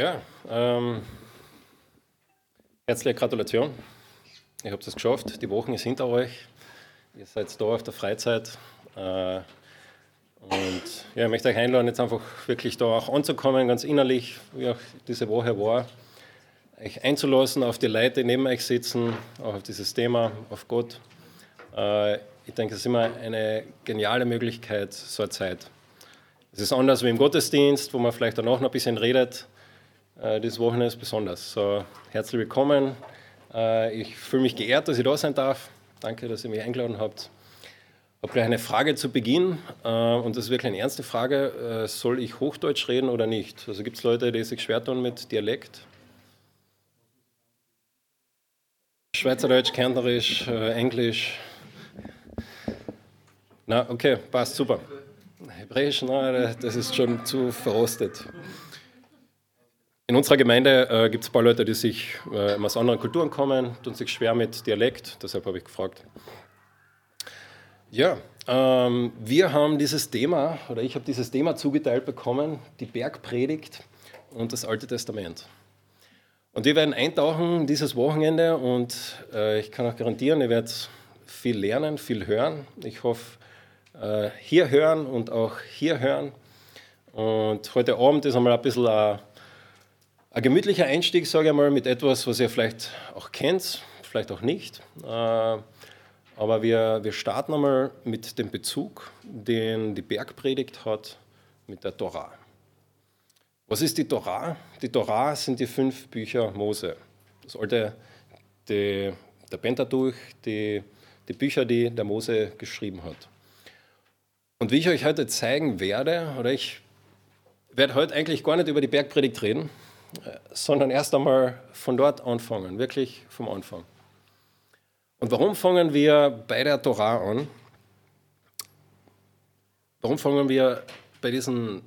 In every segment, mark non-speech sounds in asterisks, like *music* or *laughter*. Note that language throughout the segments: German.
Ja, ähm, herzliche Gratulation. Ihr habt es geschafft. Die Woche ist hinter euch. Ihr seid da auf der Freizeit. Äh, und ja, ich möchte euch einladen, jetzt einfach wirklich da auch anzukommen, ganz innerlich, wie auch diese Woche war, euch einzulassen auf die Leute, die neben euch sitzen, auch auf dieses Thema, auf Gott. Äh, ich denke, es ist immer eine geniale Möglichkeit, so eine Zeit. Es ist anders wie im Gottesdienst, wo man vielleicht danach noch ein bisschen redet. Äh, dieses Wochenende ist besonders. So, herzlich willkommen. Äh, ich fühle mich geehrt, dass ich da sein darf. Danke, dass ihr mich eingeladen habt. Ich habe gleich eine Frage zu Beginn äh, und das ist wirklich eine ernste Frage. Soll ich Hochdeutsch reden oder nicht? Also gibt es Leute, die sich schwer tun mit Dialekt? Schweizerdeutsch, Kärntnerisch, Englisch. Na, okay, passt super. Hebräisch, na, das ist schon zu verrostet. In unserer Gemeinde äh, gibt es ein paar Leute, die sich äh, aus anderen Kulturen kommen, tun sich schwer mit Dialekt, deshalb habe ich gefragt. Ja, ähm, wir haben dieses Thema, oder ich habe dieses Thema zugeteilt bekommen, die Bergpredigt und das Alte Testament. Und wir werden eintauchen dieses Wochenende und äh, ich kann auch garantieren, ihr werdet viel lernen, viel hören. Ich hoffe, äh, hier hören und auch hier hören. Und heute Abend ist einmal ein bisschen ein, ein gemütlicher Einstieg, sage ich mal, mit etwas, was ihr vielleicht auch kennt, vielleicht auch nicht. Äh, aber wir, wir starten einmal mit dem Bezug, den die Bergpredigt hat mit der Torah. Was ist die Torah? Die Torah sind die fünf Bücher Mose. Das alte, die, der Pentateuch, die, die Bücher, die der Mose geschrieben hat. Und wie ich euch heute zeigen werde, oder ich werde heute eigentlich gar nicht über die Bergpredigt reden, sondern erst einmal von dort anfangen, wirklich vom Anfang. Und warum fangen wir bei der Torah an? Warum fangen wir bei diesem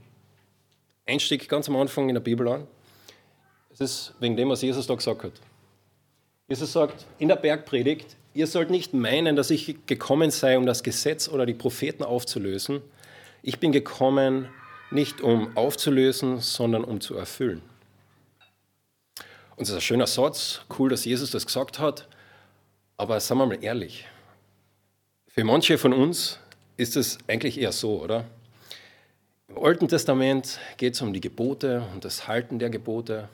Einstieg ganz am Anfang in der Bibel an? Es ist wegen dem, was Jesus da gesagt hat. Jesus sagt in der Bergpredigt, ihr sollt nicht meinen, dass ich gekommen sei, um das Gesetz oder die Propheten aufzulösen. Ich bin gekommen, nicht um aufzulösen, sondern um zu erfüllen. Und das ist ein schöner Satz, cool, dass Jesus das gesagt hat. Aber sagen wir mal ehrlich, für manche von uns ist es eigentlich eher so, oder? Im Alten Testament geht es um die Gebote und das Halten der Gebote.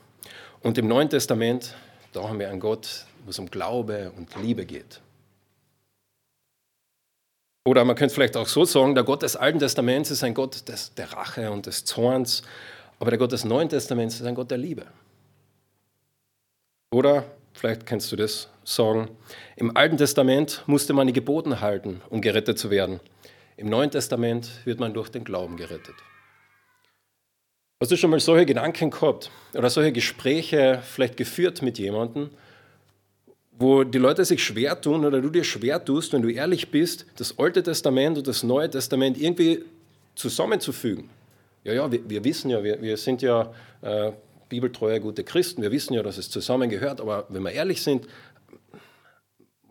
Und im Neuen Testament, da haben wir einen Gott, wo es um Glaube und Liebe geht. Oder man könnte vielleicht auch so sagen, der Gott des Alten Testaments ist ein Gott des, der Rache und des Zorns, aber der Gott des Neuen Testaments ist ein Gott der Liebe. Oder vielleicht kennst du das sagen, im Alten Testament musste man die Geboten halten, um gerettet zu werden. Im Neuen Testament wird man durch den Glauben gerettet. Hast du schon mal solche Gedanken gehabt oder solche Gespräche vielleicht geführt mit jemandem, wo die Leute sich schwer tun oder du dir schwer tust, wenn du ehrlich bist, das Alte Testament und das Neue Testament irgendwie zusammenzufügen? Ja, ja, wir, wir wissen ja, wir, wir sind ja äh, bibeltreue, gute Christen, wir wissen ja, dass es zusammengehört, aber wenn wir ehrlich sind,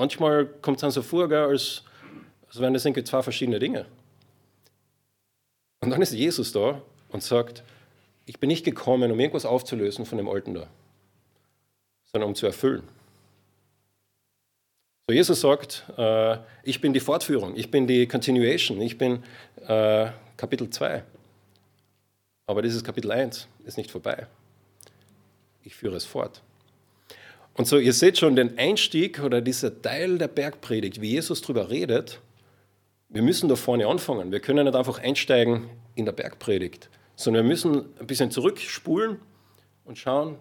Manchmal kommt es dann so vor, gell, als, als wären das irgendwie zwei verschiedene Dinge. Und dann ist Jesus da und sagt, ich bin nicht gekommen, um irgendwas aufzulösen von dem Alten da, sondern um zu erfüllen. So Jesus sagt, äh, ich bin die Fortführung, ich bin die Continuation, ich bin äh, Kapitel 2. Aber dieses Kapitel 1 ist nicht vorbei. Ich führe es fort. Und so, ihr seht schon den Einstieg oder dieser Teil der Bergpredigt, wie Jesus darüber redet. Wir müssen da vorne anfangen. Wir können nicht einfach einsteigen in der Bergpredigt, sondern wir müssen ein bisschen zurückspulen und schauen,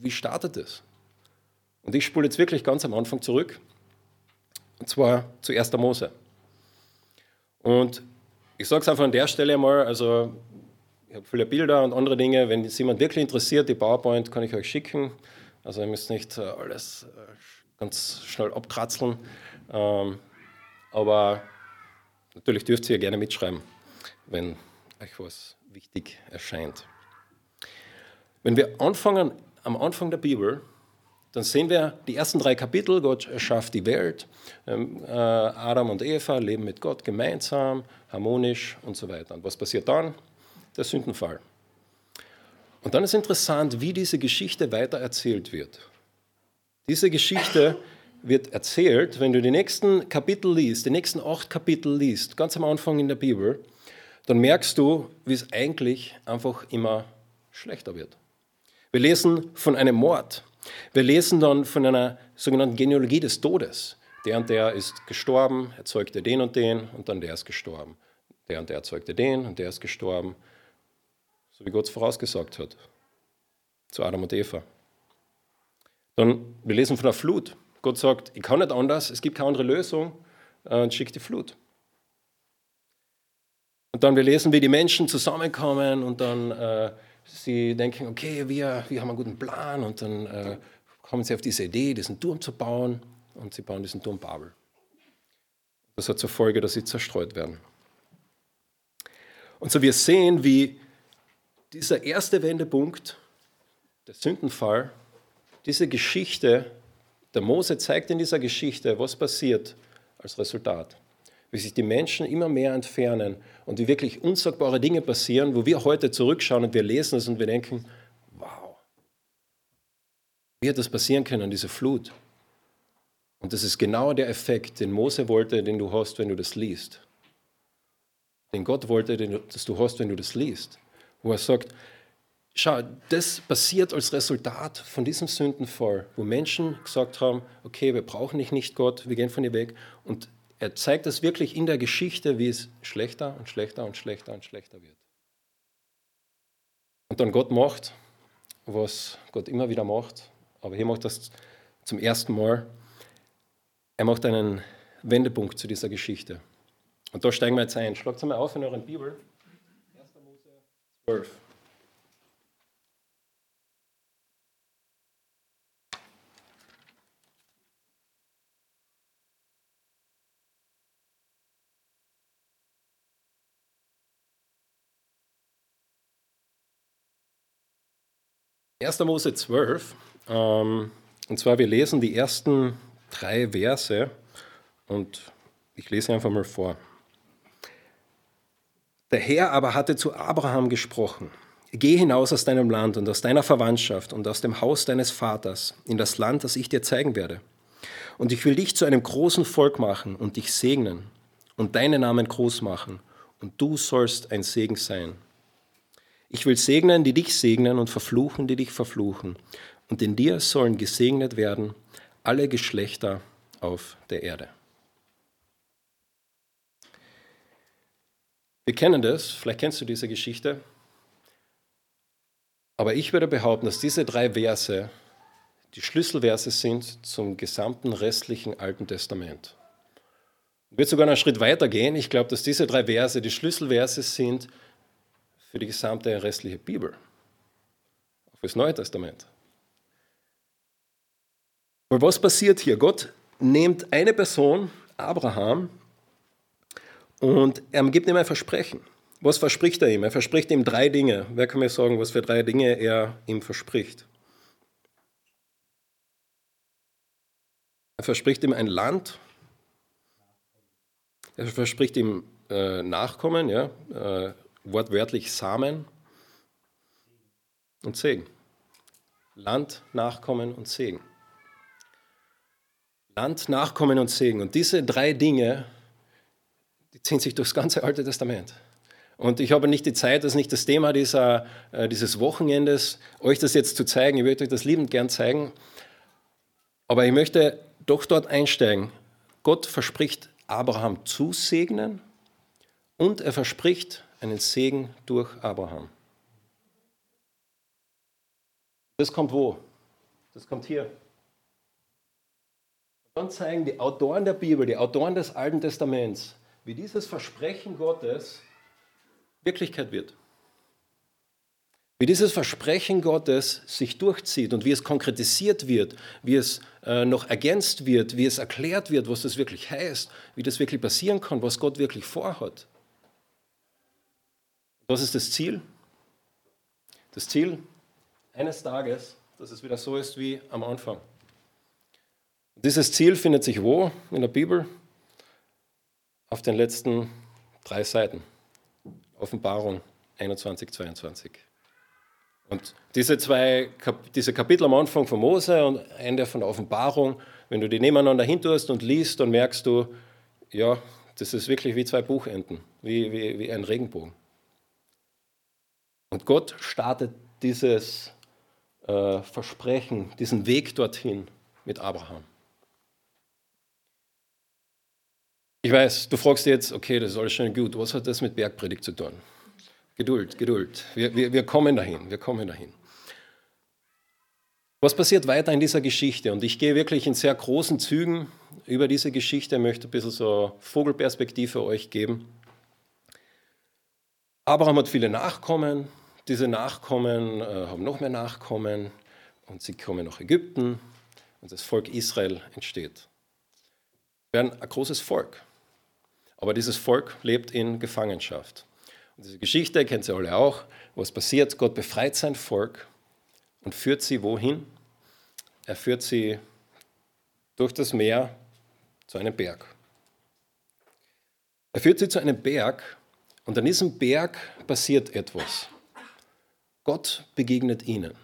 wie startet es. Und ich spule jetzt wirklich ganz am Anfang zurück, und zwar zu 1. Mose. Und ich sage es einfach an der Stelle mal, also ich habe viele Bilder und andere Dinge. Wenn es jemand wirklich interessiert, die PowerPoint kann ich euch schicken. Also ihr müsst nicht äh, alles äh, ganz schnell abkratzeln. Ähm, aber natürlich dürft ihr gerne mitschreiben, wenn euch was wichtig erscheint. Wenn wir anfangen am Anfang der Bibel, dann sehen wir die ersten drei Kapitel. Gott erschafft die Welt. Ähm, äh, Adam und Eva leben mit Gott gemeinsam, harmonisch und so weiter. Und was passiert dann? Der Sündenfall. Und dann ist interessant, wie diese Geschichte weiter erzählt wird. Diese Geschichte wird erzählt, wenn du die nächsten Kapitel liest, die nächsten acht Kapitel liest, ganz am Anfang in der Bibel, dann merkst du, wie es eigentlich einfach immer schlechter wird. Wir lesen von einem Mord. Wir lesen dann von einer sogenannten Genealogie des Todes. Der und der ist gestorben, erzeugte den und den und dann der ist gestorben. Der und der erzeugte den und der ist gestorben. So wie Gott es vorausgesagt hat. Zu Adam und Eva. Dann, wir lesen von der Flut. Gott sagt, ich kann nicht anders, es gibt keine andere Lösung äh, und schickt die Flut. Und dann wir lesen, wie die Menschen zusammenkommen und dann äh, sie denken, okay, wir, wir haben einen guten Plan und dann äh, kommen sie auf diese Idee, diesen Turm zu bauen und sie bauen diesen Turm Babel. Das hat zur Folge, dass sie zerstreut werden. Und so wir sehen, wie dieser erste Wendepunkt, der Sündenfall, diese Geschichte, der Mose zeigt in dieser Geschichte, was passiert als Resultat. Wie sich die Menschen immer mehr entfernen und wie wirklich unsagbare Dinge passieren, wo wir heute zurückschauen und wir lesen es und wir denken, wow, wie hat das passieren können, diese Flut? Und das ist genau der Effekt, den Mose wollte, den du hast, wenn du das liest. Den Gott wollte, den, dass du hast, wenn du das liest. Wo er sagt, schau, das passiert als Resultat von diesem Sündenfall, wo Menschen gesagt haben, okay, wir brauchen dich nicht, Gott, wir gehen von dir weg. Und er zeigt das wirklich in der Geschichte, wie es schlechter und schlechter und schlechter und schlechter wird. Und dann Gott macht, was Gott immer wieder macht, aber hier macht das zum ersten Mal. Er macht einen Wendepunkt zu dieser Geschichte. Und da steigen wir jetzt ein. Schlagt es einmal auf in euren Bibel. 1. Mose 12. 1. Mose 12. Ähm, und zwar, wir lesen die ersten drei Verse und ich lese einfach mal vor. Der Herr aber hatte zu Abraham gesprochen. Geh hinaus aus deinem Land und aus deiner Verwandtschaft und aus dem Haus deines Vaters in das Land, das ich dir zeigen werde. Und ich will dich zu einem großen Volk machen und dich segnen und deinen Namen groß machen und du sollst ein Segen sein. Ich will segnen, die dich segnen und verfluchen, die dich verfluchen. Und in dir sollen gesegnet werden alle Geschlechter auf der Erde. Wir kennen das, vielleicht kennst du diese Geschichte, aber ich würde behaupten, dass diese drei Verse die Schlüsselverse sind zum gesamten restlichen Alten Testament. Ich würde sogar einen Schritt weiter gehen. Ich glaube, dass diese drei Verse die Schlüsselverse sind für die gesamte restliche Bibel, auch für das Neue Testament. Und was passiert hier? Gott nimmt eine Person, Abraham, und er gibt ihm ein Versprechen. Was verspricht er ihm? Er verspricht ihm drei Dinge. Wer kann mir sagen, was für drei Dinge er ihm verspricht? Er verspricht ihm ein Land. Er verspricht ihm äh, Nachkommen, ja, äh, wortwörtlich Samen und Segen. Land, Nachkommen und Segen. Land, Nachkommen und Segen. Und diese drei Dinge, ziehen sich durchs ganze Alte Testament. Und ich habe nicht die Zeit, das ist nicht das Thema dieser, äh, dieses Wochenendes, euch das jetzt zu zeigen. Ich würde euch das liebend gern zeigen. Aber ich möchte doch dort einsteigen. Gott verspricht Abraham zu segnen und er verspricht einen Segen durch Abraham. Das kommt wo? Das kommt hier. Dann zeigen die Autoren der Bibel, die Autoren des Alten Testaments, wie dieses Versprechen Gottes Wirklichkeit wird. Wie dieses Versprechen Gottes sich durchzieht und wie es konkretisiert wird, wie es äh, noch ergänzt wird, wie es erklärt wird, was das wirklich heißt, wie das wirklich passieren kann, was Gott wirklich vorhat. Was ist das Ziel? Das Ziel eines Tages, dass es wieder so ist wie am Anfang. Dieses Ziel findet sich wo in der Bibel? Auf den letzten drei Seiten. Offenbarung 21, 22. Und diese zwei diese Kapitel am Anfang von Mose und Ende von der Offenbarung, wenn du die nebeneinander hintust und liest, dann merkst du, ja, das ist wirklich wie zwei Buchenden, wie, wie, wie ein Regenbogen. Und Gott startet dieses äh, Versprechen, diesen Weg dorthin mit Abraham. Ich weiß, du fragst jetzt, okay, das ist alles schön gut, was hat das mit Bergpredigt zu tun? Geduld, Geduld. Wir, wir, wir kommen dahin, wir kommen dahin. Was passiert weiter in dieser Geschichte? Und ich gehe wirklich in sehr großen Zügen über diese Geschichte, möchte ein bisschen so Vogelperspektive euch geben. Abraham hat viele Nachkommen. Diese Nachkommen äh, haben noch mehr Nachkommen und sie kommen nach Ägypten und das Volk Israel entsteht. Wir werden ein großes Volk. Aber dieses Volk lebt in Gefangenschaft. Und diese Geschichte kennt ihr alle auch. Was passiert? Gott befreit sein Volk und führt sie wohin? Er führt sie durch das Meer zu einem Berg. Er führt sie zu einem Berg und an diesem Berg passiert etwas. Gott begegnet ihnen.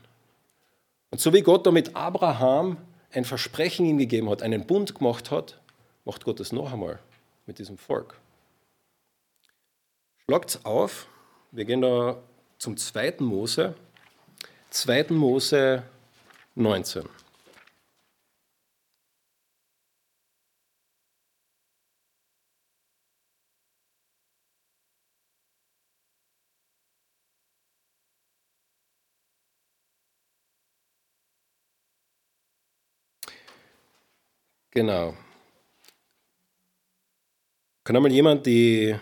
Und so wie Gott damit Abraham ein Versprechen ihm gegeben hat, einen Bund gemacht hat, macht Gott es noch einmal mit diesem Volk. Schlagt auf, wir gehen da zum zweiten Mose, 2. Mose 19. Genau. Kann einmal jemand die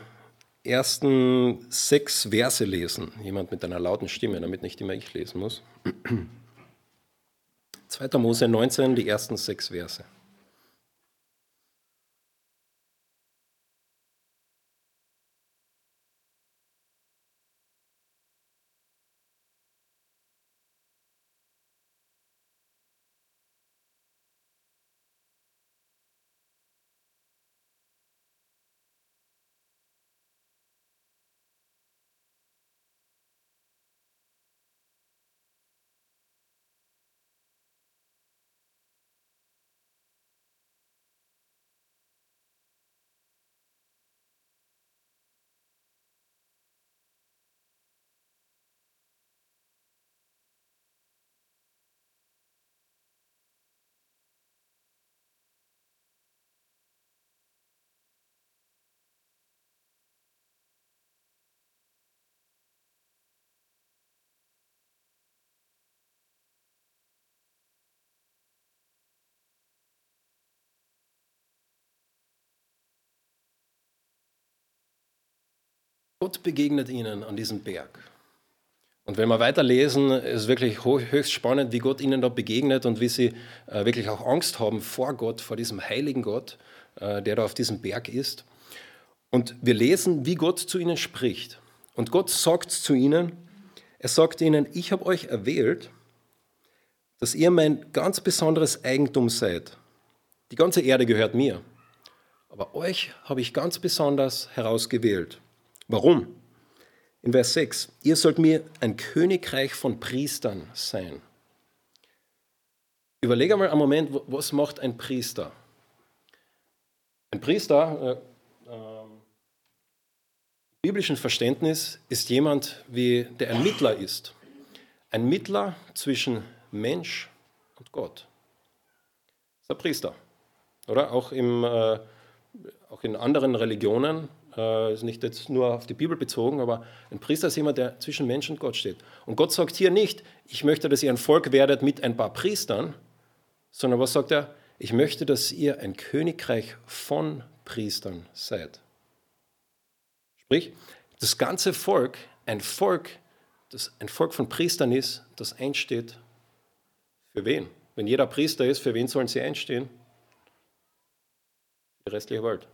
ersten sechs Verse lesen? Jemand mit einer lauten Stimme, damit nicht immer ich lesen muss. *clears throat* 2. Mose 19, die ersten sechs Verse. Gott begegnet ihnen an diesem Berg. Und wenn wir weiterlesen, ist wirklich höchst spannend, wie Gott ihnen da begegnet und wie sie äh, wirklich auch Angst haben vor Gott, vor diesem heiligen Gott, äh, der da auf diesem Berg ist. Und wir lesen, wie Gott zu ihnen spricht. Und Gott sagt zu ihnen, er sagt ihnen, ich habe euch erwählt, dass ihr mein ganz besonderes Eigentum seid. Die ganze Erde gehört mir. Aber euch habe ich ganz besonders herausgewählt. Warum? In Vers 6, ihr sollt mir ein Königreich von Priestern sein. Überlege mal einen Moment, was macht ein Priester? Ein Priester, äh, äh, im biblischen Verständnis, ist jemand, wie der ein Mittler ist. Ein Mittler zwischen Mensch und Gott. Das ist ein Priester. Oder? Auch, im, äh, auch in anderen Religionen äh, ist nicht jetzt nur auf die Bibel bezogen, aber ein Priester ist jemand, der zwischen Mensch und Gott steht. Und Gott sagt hier nicht, ich möchte, dass ihr ein Volk werdet mit ein paar Priestern, sondern was sagt er? Ich möchte, dass ihr ein Königreich von Priestern seid. Sprich, das ganze Volk, ein Volk, das ein Volk von Priestern ist, das einsteht für wen? Wenn jeder Priester ist, für wen sollen sie einstehen? Die restliche Welt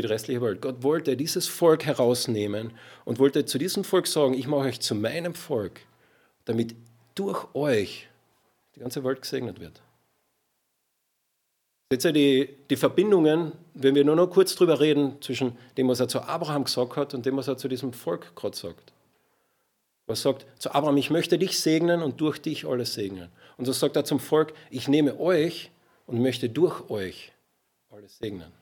für die restliche Welt. Gott wollte dieses Volk herausnehmen und wollte zu diesem Volk sagen, ich mache euch zu meinem Volk, damit durch euch die ganze Welt gesegnet wird. Ihr die, die Verbindungen, wenn wir nur noch kurz drüber reden, zwischen dem, was er zu Abraham gesagt hat und dem, was er zu diesem Volk gerade sagt. Er sagt zu Abraham, ich möchte dich segnen und durch dich alles segnen. Und so sagt er zum Volk, ich nehme euch und möchte durch euch alles segnen.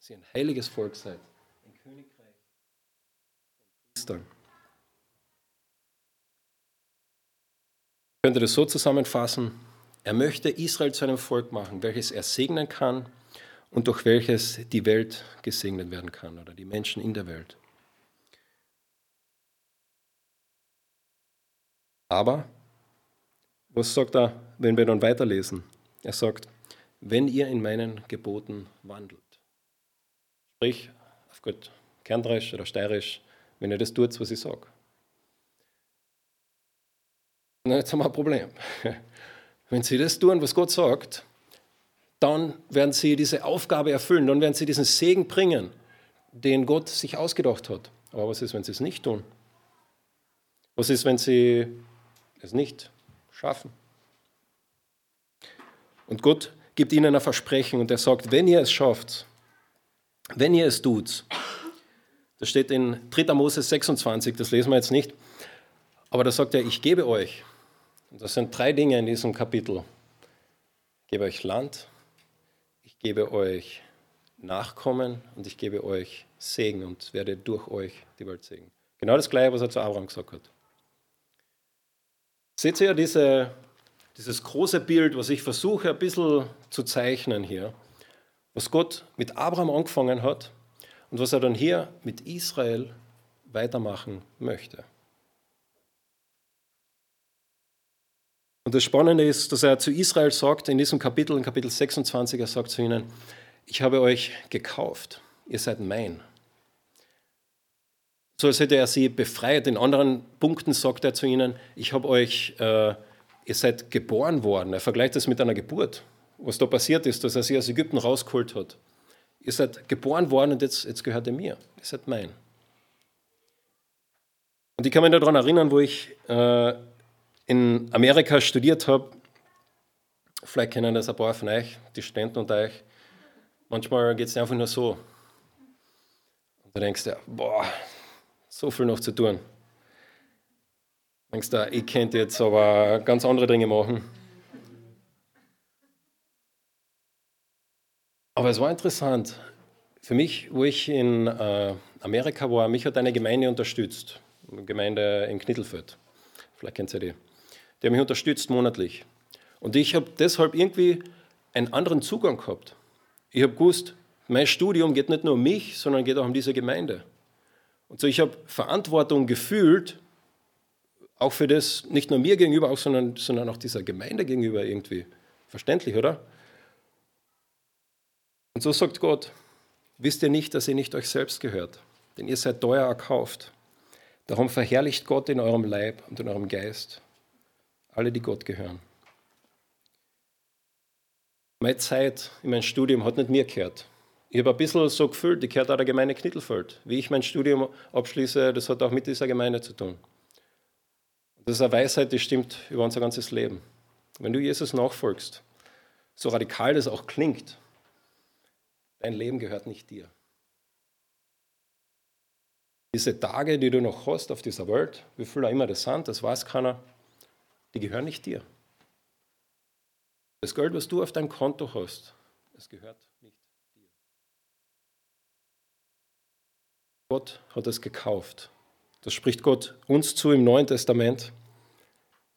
Dass ihr ein heiliges Volk seid, ein Königreich von Priestern. Ich könnte das so zusammenfassen, er möchte Israel zu einem Volk machen, welches er segnen kann und durch welches die Welt gesegnet werden kann oder die Menschen in der Welt. Aber, was sagt er, wenn wir dann weiterlesen? Er sagt, wenn ihr in meinen Geboten wandelt. Sprich, auf gut Kerndresch oder Steirisch, wenn ihr das tut, was ich sage. Na, jetzt haben wir ein Problem. *laughs* Wenn sie das tun, was Gott sagt, dann werden sie diese Aufgabe erfüllen, dann werden sie diesen Segen bringen, den Gott sich ausgedacht hat. Aber was ist, wenn sie es nicht tun? Was ist, wenn sie es nicht schaffen? Und Gott gibt ihnen ein Versprechen und er sagt, wenn ihr es schafft, wenn ihr es tut, das steht in 3. Mose 26, das lesen wir jetzt nicht, aber da sagt er, ich gebe euch, und das sind drei Dinge in diesem Kapitel, ich gebe euch Land, ich gebe euch Nachkommen und ich gebe euch Segen und werde durch euch die Welt segnen. Genau das Gleiche, was er zu Abraham gesagt hat. Seht ihr diese, dieses große Bild, was ich versuche ein bisschen zu zeichnen hier, was Gott mit Abraham angefangen hat und was er dann hier mit Israel weitermachen möchte. Und das Spannende ist, dass er zu Israel sagt, in diesem Kapitel, in Kapitel 26, er sagt zu ihnen, ich habe euch gekauft, ihr seid mein. So als hätte er sie befreit. In anderen Punkten sagt er zu ihnen, ich habe euch, äh, ihr seid geboren worden. Er vergleicht das mit einer Geburt. Was da passiert ist, dass er sie aus Ägypten rausgeholt hat. Ihr seid geboren worden und jetzt, jetzt gehört ihr mir. Ihr seid mein. Und ich kann mich daran erinnern, wo ich äh, in Amerika studiert habe. Vielleicht kennen das ein paar von euch, die Studenten unter euch. Manchmal geht es einfach nur so. Und du denkst dir, boah, so viel noch zu tun. Du denkst du, ich könnte jetzt aber ganz andere Dinge machen. Aber es war interessant. Für mich, wo ich in äh, Amerika war, mich hat eine Gemeinde unterstützt. Eine Gemeinde in Knittelfeld. Vielleicht kennt ihr die. Die haben mich unterstützt monatlich. Und ich habe deshalb irgendwie einen anderen Zugang gehabt. Ich habe gewusst, mein Studium geht nicht nur um mich, sondern geht auch um diese Gemeinde. Und so ich habe Verantwortung gefühlt, auch für das, nicht nur mir gegenüber, auch, sondern, sondern auch dieser Gemeinde gegenüber irgendwie. Verständlich, oder? Und so sagt Gott, wisst ihr nicht, dass ihr nicht euch selbst gehört, denn ihr seid teuer erkauft. Darum verherrlicht Gott in eurem Leib und in eurem Geist, alle, die Gott gehören. Meine Zeit in meinem Studium hat nicht mir gehört. Ich habe ein bisschen so gefühlt, ich gehört auch der Gemeinde Knittelfeld. Wie ich mein Studium abschließe, das hat auch mit dieser Gemeinde zu tun. Das ist eine Weisheit, die stimmt über unser ganzes Leben. Wenn du Jesus nachfolgst, so radikal das auch klingt, dein Leben gehört nicht dir. Diese Tage, die du noch hast auf dieser Welt, wie viel auch immer das sind, das weiß keiner, die gehören nicht dir. Das Geld, was du auf deinem Konto hast, das gehört nicht dir. Gott hat es gekauft. Das spricht Gott uns zu im Neuen Testament.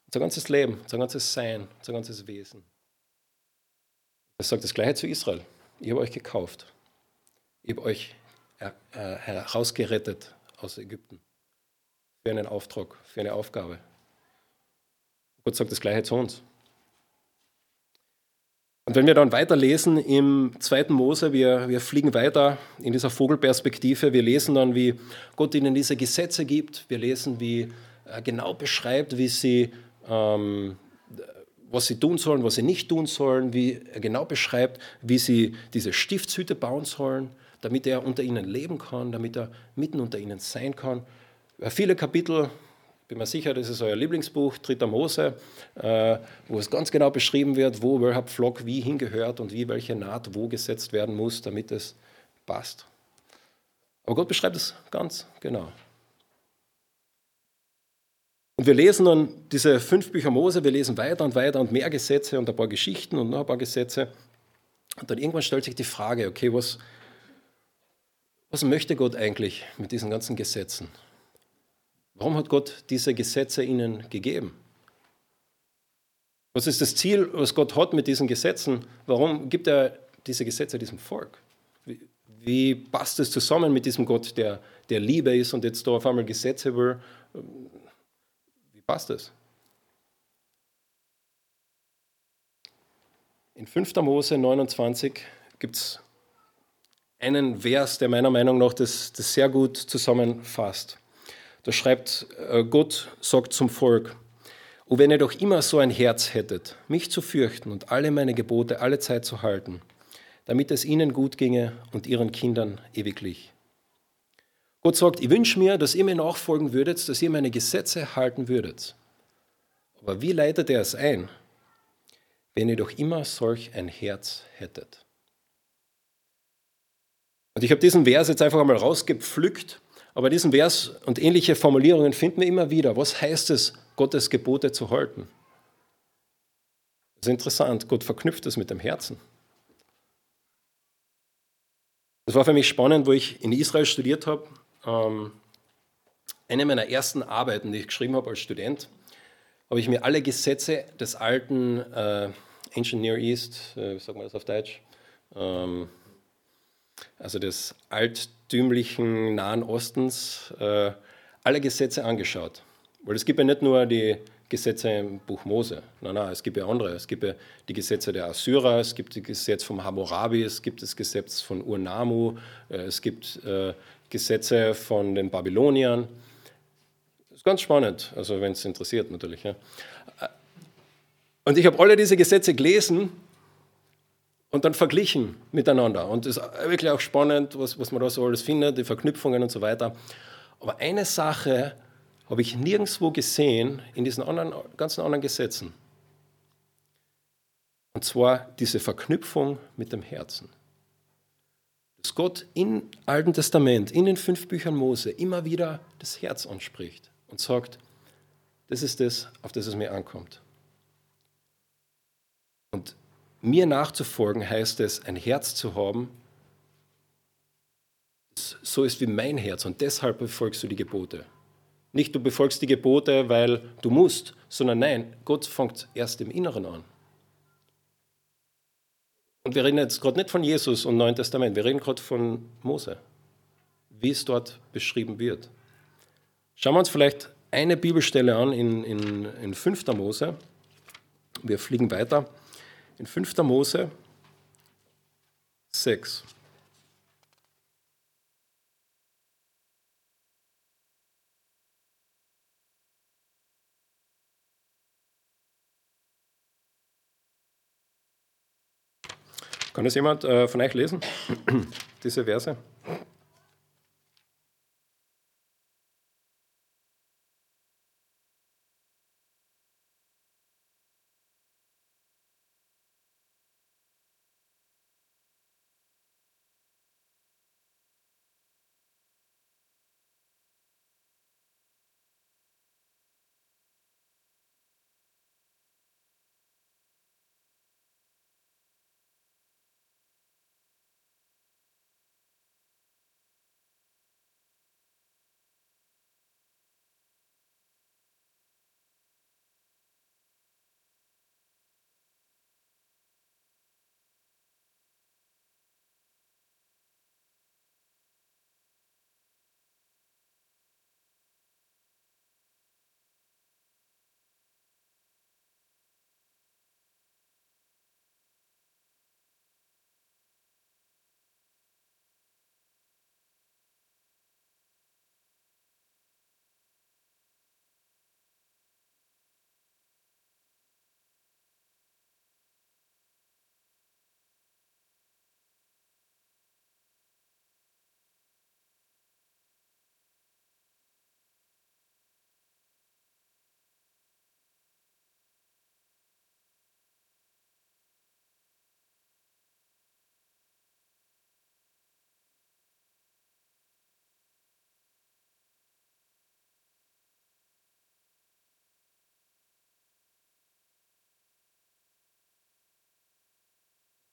Unser ganzes Leben, unser ganzes Sein, unser ganzes Wesen. Er sagt das Gleiche zu Israel. Ich habe euch gekauft. Ich habe euch äh, herausgerettet aus Ägypten für einen Auftrag, für eine Aufgabe. Gott sagt das Gleiche zu uns. Und wenn wir dann weiterlesen im zweiten Mose, wir, wir fliegen weiter in dieser Vogelperspektive, wir lesen dann, wie Gott ihnen diese Gesetze gibt, wir lesen, wie er genau beschreibt, wie sie, ähm, was sie tun sollen, was sie nicht tun sollen, wie er genau beschreibt, wie sie diese Stiftshütte bauen sollen, damit er unter ihnen leben kann, damit er mitten unter ihnen sein kann. Viele Kapitel bin mir sicher, das ist euer Lieblingsbuch, Dritter Mose, äh, wo es ganz genau beschrieben wird, wo welcher Pflock wie hingehört und wie welche Naht wo gesetzt werden muss, damit es passt. Aber Gott beschreibt es ganz genau. Und wir lesen dann diese fünf Bücher Mose, wir lesen weiter und weiter und mehr Gesetze und ein paar Geschichten und noch ein paar Gesetze. Und dann irgendwann stellt sich die Frage, okay, was, was möchte Gott eigentlich mit diesen ganzen Gesetzen? Warum hat Gott diese Gesetze ihnen gegeben? Was ist das Ziel, was Gott hat mit diesen Gesetzen? Warum gibt er diese Gesetze diesem Volk? Wie, wie passt es zusammen mit diesem Gott, der, der Liebe ist und jetzt da auf einmal Gesetze will? Passt es? In 5. Mose 29 gibt es einen Vers, der meiner Meinung nach das, das sehr gut zusammenfasst. Da schreibt äh, Gott, sagt zum Volk, O wenn ihr doch immer so ein Herz hättet, mich zu fürchten und alle meine Gebote alle Zeit zu halten, damit es ihnen gut ginge und ihren Kindern ewiglich. Gott sagt, ich wünsche mir, dass ihr mir nachfolgen würdet, dass ihr meine Gesetze halten würdet. Aber wie leitet er es ein? wenn ihr doch immer solch ein Herz hättet. Und ich habe diesen Vers jetzt einfach einmal rausgepflückt, aber diesen Vers und ähnliche Formulierungen finden wir immer wieder. Was heißt es, Gottes Gebote zu halten? Das ist interessant, Gott verknüpft es mit dem Herzen. Das war für mich spannend, wo ich in Israel studiert habe. Ähm, eine meiner ersten Arbeiten, die ich geschrieben habe als Student, habe ich mir alle Gesetze des alten äh, Ancient Near East, äh, wie sagt man das auf Deutsch? Ähm, also des alttümlichen Nahen Ostens, äh, alle Gesetze angeschaut. Weil es gibt ja nicht nur die Gesetze im Buch Mose, nein, nein, es gibt ja andere. Es gibt ja die Gesetze der Assyrer, es gibt das Gesetz vom Hammurabi, es gibt das Gesetz von Urnamu, äh, es gibt äh, Gesetze von den Babyloniern ist ganz spannend, also wenn es interessiert natürlich. Ja. Und ich habe alle diese Gesetze gelesen und dann verglichen miteinander. Und es ist wirklich auch spannend, was, was man da so alles findet, die Verknüpfungen und so weiter. Aber eine Sache habe ich nirgendwo gesehen in diesen anderen, ganzen anderen Gesetzen. Und zwar diese Verknüpfung mit dem Herzen. Dass Gott im Alten Testament, in den fünf Büchern Mose, immer wieder das Herz anspricht und sagt, das ist das, auf das es mir ankommt. Und mir nachzufolgen heißt es, ein Herz zu haben, das so ist wie mein Herz und deshalb befolgst du die Gebote. Nicht du befolgst die Gebote, weil du musst, sondern nein, Gott fängt erst im Inneren an. Und wir reden jetzt gerade nicht von Jesus und Neuen Testament, wir reden gerade von Mose, wie es dort beschrieben wird. Schauen wir uns vielleicht eine Bibelstelle an in, in, in 5. Mose. Wir fliegen weiter. In 5. Mose 6. Kann das jemand äh, von euch lesen, *clears throat* diese Verse?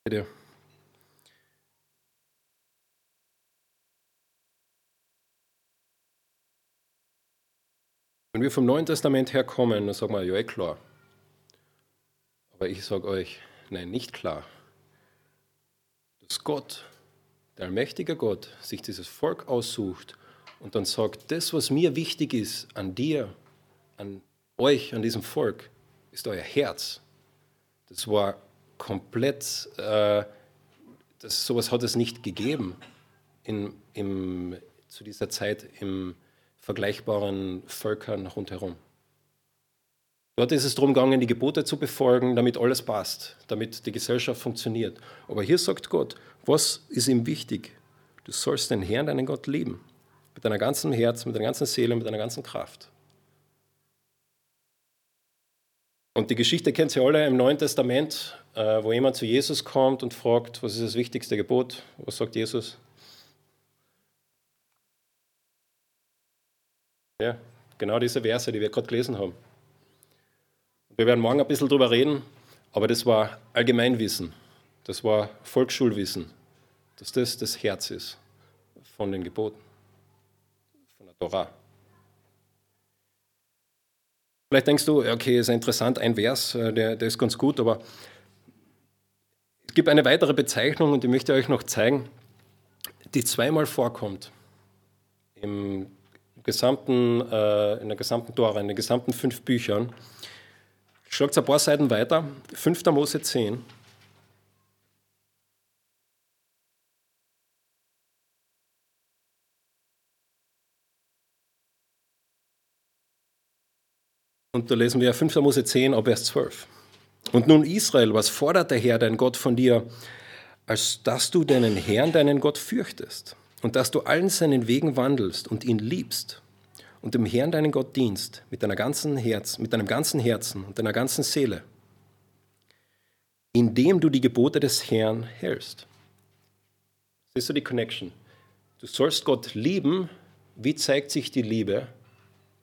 Bitte. Wenn wir vom Neuen Testament her kommen, dann sagen wir, ja, eh klar. Aber ich sage euch, nein, nicht klar. Dass Gott, der allmächtige Gott, sich dieses Volk aussucht und dann sagt, das, was mir wichtig ist an dir, an euch, an diesem Volk, ist euer Herz. Das war komplett, äh, das, sowas hat es nicht gegeben in, im, zu dieser Zeit im vergleichbaren Völkern rundherum. Dort ist es darum gegangen, die Gebote zu befolgen, damit alles passt, damit die Gesellschaft funktioniert. Aber hier sagt Gott, was ist ihm wichtig? Du sollst den Herrn, deinen Gott lieben. Mit deiner ganzen Herz, mit deiner ganzen Seele, mit deiner ganzen Kraft. Und die Geschichte kennt ihr alle im Neuen Testament, wo jemand zu Jesus kommt und fragt, was ist das wichtigste Gebot? Was sagt Jesus? Ja, genau diese Verse, die wir gerade gelesen haben. Wir werden morgen ein bisschen darüber reden, aber das war Allgemeinwissen, das war Volksschulwissen, dass das das Herz ist von den Geboten, von der Torah. Vielleicht denkst du, okay, ist interessant, ein Vers, äh, der, der ist ganz gut, aber es gibt eine weitere Bezeichnung und die möchte ich euch noch zeigen, die zweimal vorkommt im gesamten, äh, in der gesamten Tora, in den gesamten fünf Büchern. Schlagt ein paar Seiten weiter, 5. Mose 10. Und da lesen wir 5. Mose 10, ab Vers 12. Und nun Israel, was fordert der Herr, dein Gott, von dir, als dass du deinen Herrn, deinen Gott fürchtest? und dass du allen seinen Wegen wandelst und ihn liebst und dem Herrn deinen Gott dienst mit, deiner ganzen Herz, mit deinem ganzen Herzen und deiner ganzen Seele, indem du die Gebote des Herrn hältst. Siehst du die Connection? Du sollst Gott lieben. Wie zeigt sich die Liebe,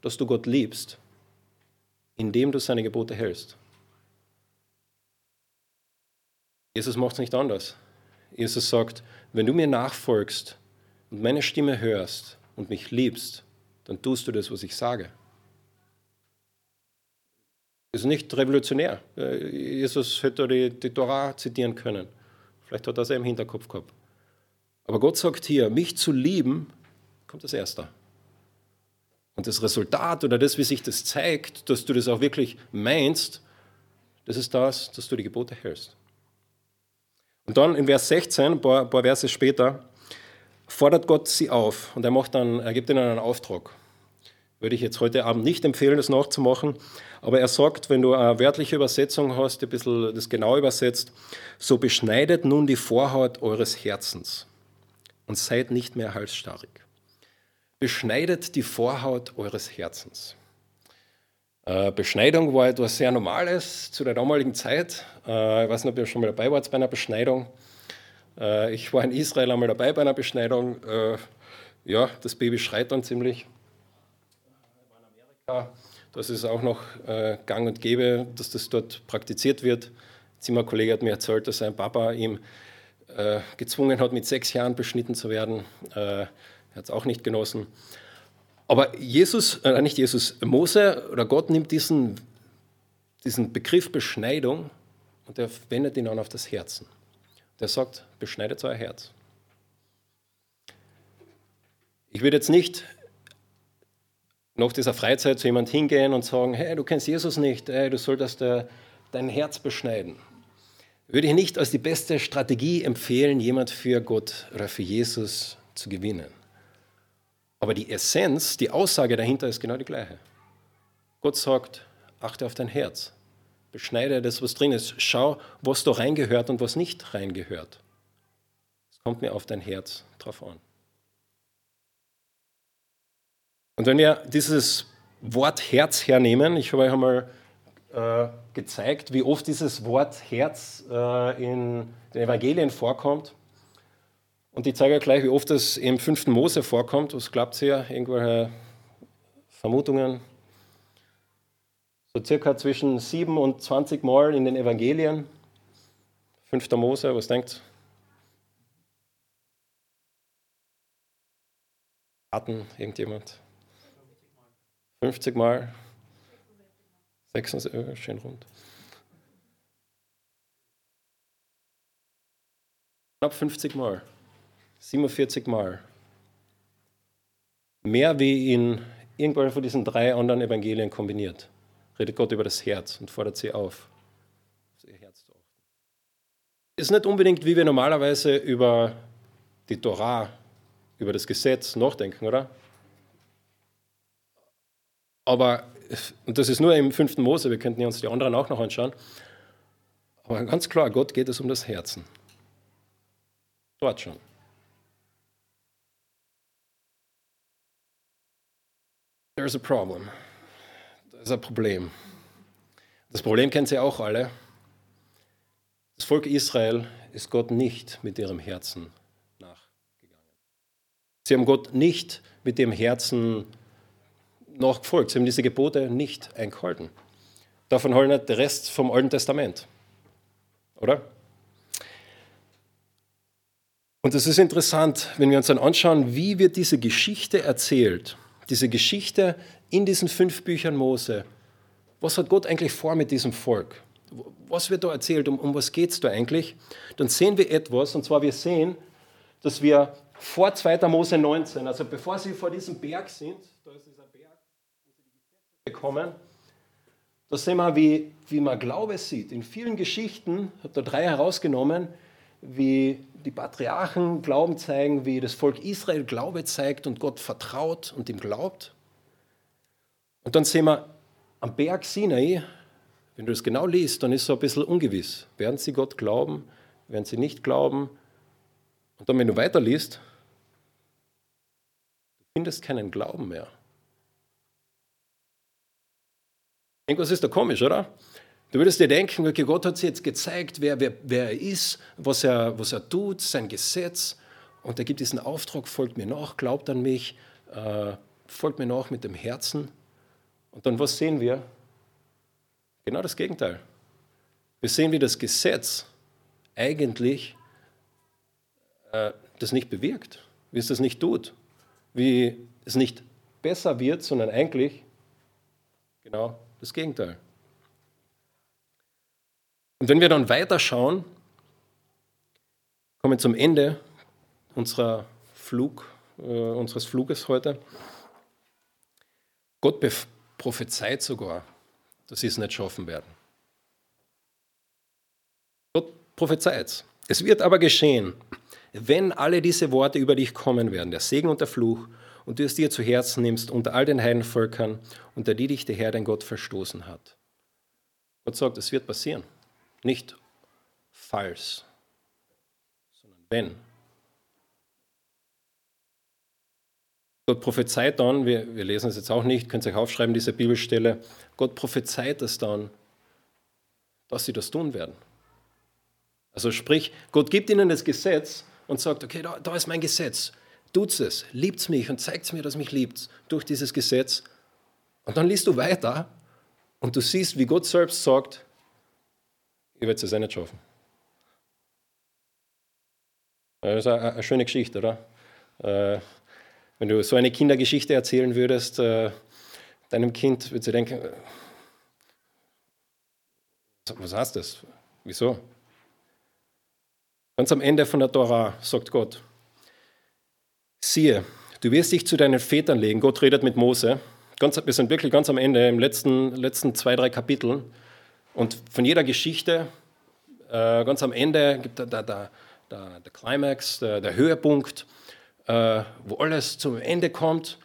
dass du Gott liebst? Indem du seine Gebote hältst. Jesus macht es nicht anders. Jesus sagt, wenn du mir nachfolgst, und meine Stimme hörst und mich liebst, dann tust du das, was ich sage. Ist nicht revolutionär. Äh, Jesus hätte die, die Torah zitieren können. Vielleicht hat er das im Hinterkopf gehabt. Aber Gott sagt hier, mich zu lieben, kommt das Erste. Und das Resultat oder das, wie sich das zeigt, dass du das auch wirklich meinst, das ist das, dass du die Gebote hältst. Und dann in Vers 16, ein paar, paar Verse später, fordert Gott sie auf und er, macht dann, er gibt ihnen einen Auftrag. Würde ich jetzt heute Abend nicht empfehlen, das nachzumachen, aber er sagt, wenn du eine wörtliche Übersetzung hast, ein bisschen das genau übersetzt, so beschneidet nun die Vorhaut eures Herzens und seid nicht mehr halsstarrig. Beschneidet die Vorhaut eures Herzens. Äh, Beschneidung war etwas sehr Normales zu der damaligen Zeit. Äh, ich weiß nicht, ob ihr schon mal dabei wart bei einer Beschneidung. Äh, ich war in Israel einmal dabei bei einer Beschneidung. Ja, das Baby schreit dann ziemlich. Ich war in Amerika. Das ist auch noch gang und gäbe, dass das dort praktiziert wird. Ein Zimmerkollege hat mir erzählt, dass sein Papa ihm gezwungen hat, mit sechs Jahren beschnitten zu werden. er hat es auch nicht genossen. Aber Jesus, äh, nicht Jesus, Mose oder Gott nimmt diesen, diesen Begriff Beschneidung und er wendet ihn dann auf das Herzen der sagt, beschneidet euer Herz. Ich würde jetzt nicht nach dieser Freizeit zu jemand hingehen und sagen, hey, du kennst Jesus nicht, hey, du solltest äh, dein Herz beschneiden. Würde ich nicht als die beste Strategie empfehlen, jemand für Gott oder für Jesus zu gewinnen. Aber die Essenz, die Aussage dahinter ist genau die gleiche. Gott sagt, achte auf dein Herz. Beschneide das, was drin ist. Schau, was da reingehört und was nicht reingehört. Es kommt mir auf dein Herz drauf an. Und wenn wir dieses Wort Herz hernehmen, ich habe euch einmal äh, gezeigt, wie oft dieses Wort Herz äh, in den Evangelien vorkommt. Und ich zeige euch gleich, wie oft es im 5. Mose vorkommt. Was glaubt ihr? Irgendwelche Vermutungen? so circa zwischen 7 und 20 Mal in den Evangelien. 5. Mose, was denkt? Raten, irgendjemand? 50 Mal? 76, schön rund. Knapp 50 Mal. 47 Mal. Mehr wie in irgendwann von diesen drei anderen Evangelien kombiniert. Redet Gott über das Herz und fordert sie auf, auf ihr Herz zu achten. Ist nicht unbedingt, wie wir normalerweise über die Torah, über das Gesetz nachdenken, oder? Aber, und das ist nur im fünften Mose, wir könnten uns die anderen auch noch anschauen. Aber ganz klar, Gott geht es um das Herzen. Dort schon. There's a problem. Das ist ein Problem. Das Problem kennen Sie auch alle. Das Volk Israel ist Gott nicht mit ihrem Herzen nachgegangen. Sie haben Gott nicht mit dem Herzen nachgefolgt. Sie haben diese Gebote nicht eingehalten. Davon handelt der Rest vom Alten Testament. Oder? Und es ist interessant, wenn wir uns dann anschauen, wie wird diese Geschichte erzählt diese Geschichte in diesen fünf Büchern Mose. Was hat Gott eigentlich vor mit diesem Volk? Was wird da erzählt? Um, um was geht es da eigentlich? Dann sehen wir etwas, und zwar wir sehen, dass wir vor 2. Mose 19, also bevor sie vor diesem Berg sind, da ist dieser Berg, wo sie die Gesetze bekommen, da sehen wir, wie, wie man Glaube sieht. In vielen Geschichten, hat da drei herausgenommen, wie die Patriarchen Glauben zeigen, wie das Volk Israel Glaube zeigt und Gott vertraut und ihm glaubt. Und dann sehen wir am Berg Sinai, wenn du das genau liest, dann ist es so ein bisschen ungewiss. Werden sie Gott glauben? Werden sie nicht glauben? Und dann, wenn du weiterliest, du findest keinen Glauben mehr. Irgendwas ist da komisch, oder? Du würdest dir denken, okay, Gott hat sich jetzt gezeigt, wer, wer, wer er ist, was er, was er tut, sein Gesetz. Und er gibt diesen Auftrag, folgt mir nach, glaubt an mich, äh, folgt mir nach mit dem Herzen. Und dann was sehen wir? Genau das Gegenteil. Wir sehen, wie das Gesetz eigentlich äh, das nicht bewirkt, wie es das nicht tut, wie es nicht besser wird, sondern eigentlich genau das Gegenteil. Und wenn wir dann weiterschauen, kommen wir zum Ende unserer Flug, äh, unseres Fluges heute. Gott prophezeit sogar, dass sie es nicht schaffen werden. Gott prophezeit. Es wird aber geschehen, wenn alle diese Worte über dich kommen werden, der Segen und der Fluch, und du es dir zu Herzen nimmst unter all den Heidenvölkern, unter die dich der Herr, dein Gott, verstoßen hat. Gott sagt, es wird passieren. Nicht falls, sondern wenn. Gott prophezeit dann, wir, wir lesen es jetzt auch nicht, könnt ihr euch aufschreiben, diese Bibelstelle, Gott prophezeit es dann, dass sie das tun werden. Also sprich, Gott gibt ihnen das Gesetz und sagt, okay, da, da ist mein Gesetz, tut es, liebt mich und zeigt mir, dass mich liebt durch dieses Gesetz. Und dann liest du weiter und du siehst, wie Gott selbst sagt, ich werde es nicht schaffen. Das ist eine, schöne Geschichte, oder? Äh, wenn du so eine Kindergeschichte erzählen würdest, äh, deinem Kind würde sie denken, äh, was heißt das? Wieso? Ganz am Ende von der Tora sagt Gott, siehe, du wirst dich zu deinen Vätern legen. Gott redet mit Mose. Ganz, wir sind wirklich ganz am Ende, im letzten, letzten zwei, drei Kapiteln. Und von jeder Geschichte, äh, ganz am Ende gibt der, der, der, der Climax, der, der Höhepunkt, äh, wo alles zum Ende kommt.